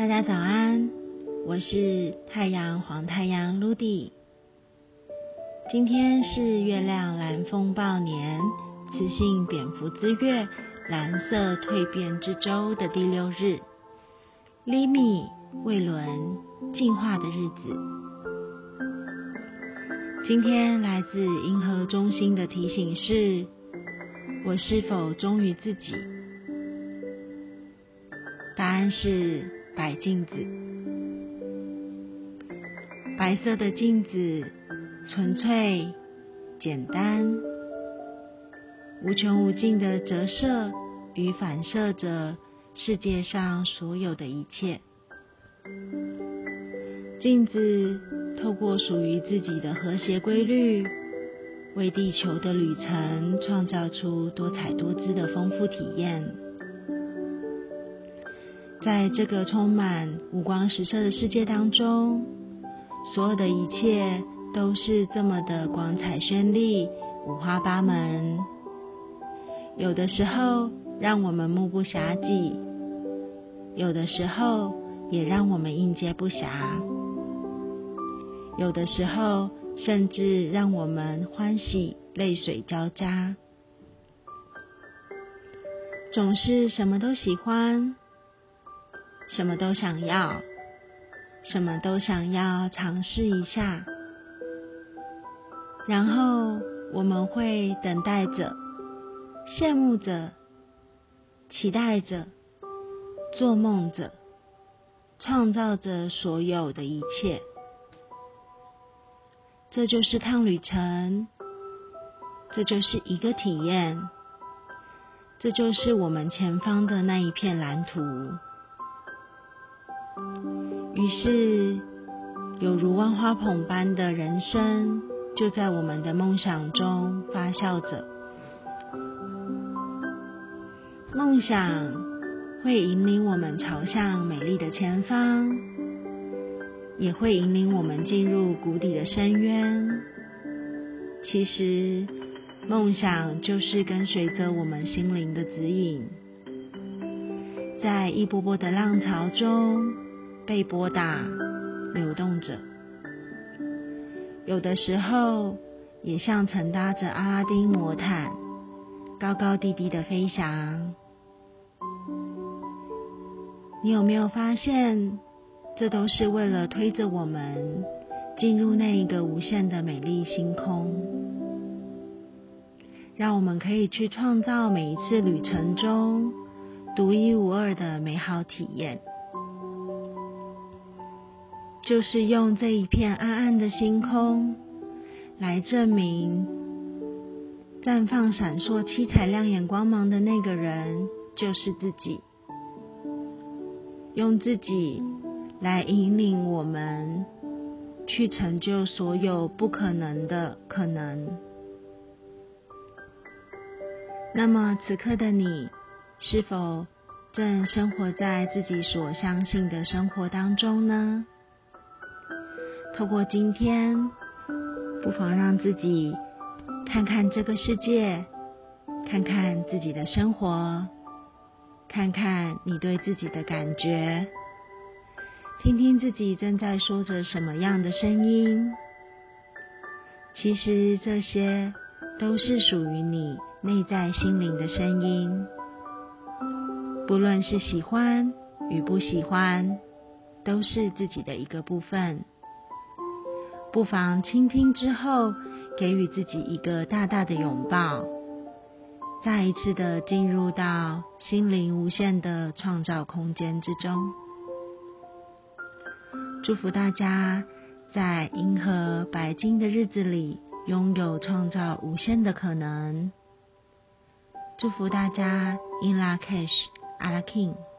大家早安，我是太阳黄太阳 Ludy。今天是月亮蓝风暴年，雌性蝙蝠之月蓝色蜕变之周的第六日，厘米未轮进化的日子。今天来自银河中心的提醒是：我是否忠于自己？答案是白镜子，白色的镜子，纯粹、简单、无穷无尽的折射与反射着世界上所有的一切。镜子透过属于自己的和谐规律，为地球的旅程创造出多彩多姿的丰富体验。在这个充满五光十色的世界当中，所有的一切都是这么的光彩绚丽、五花八门。有的时候让我们目不暇接，有的时候也让我们应接不暇，有的时候甚至让我们欢喜泪水交加。总是什么都喜欢。什么都想要，什么都想要尝试一下，然后我们会等待着，羡慕着，期待着，做梦着，创造着所有的一切。这就是趟旅程，这就是一个体验，这就是我们前方的那一片蓝图。于是，有如万花筒般的人生，就在我们的梦想中发酵着。梦想会引领我们朝向美丽的前方，也会引领我们进入谷底的深渊。其实，梦想就是跟随着我们心灵的指引，在一波波的浪潮中。被拨打，流动着，有的时候也像乘搭着阿拉丁魔毯，高高低低的飞翔。你有没有发现，这都是为了推着我们进入那一个无限的美丽星空，让我们可以去创造每一次旅程中独一无二的美好体验。就是用这一片暗暗的星空来证明，绽放闪烁七彩亮眼光芒的那个人就是自己，用自己来引领我们去成就所有不可能的可能。那么此刻的你，是否正生活在自己所相信的生活当中呢？透过今天，不妨让自己看看这个世界，看看自己的生活，看看你对自己的感觉，听听自己正在说着什么样的声音。其实这些都是属于你内在心灵的声音，不论是喜欢与不喜欢，都是自己的一个部分。不妨倾听之后，给予自己一个大大的拥抱，再一次的进入到心灵无限的创造空间之中。祝福大家在银河白金的日子里，拥有创造无限的可能。祝福大家，In La Cash，阿拉 King。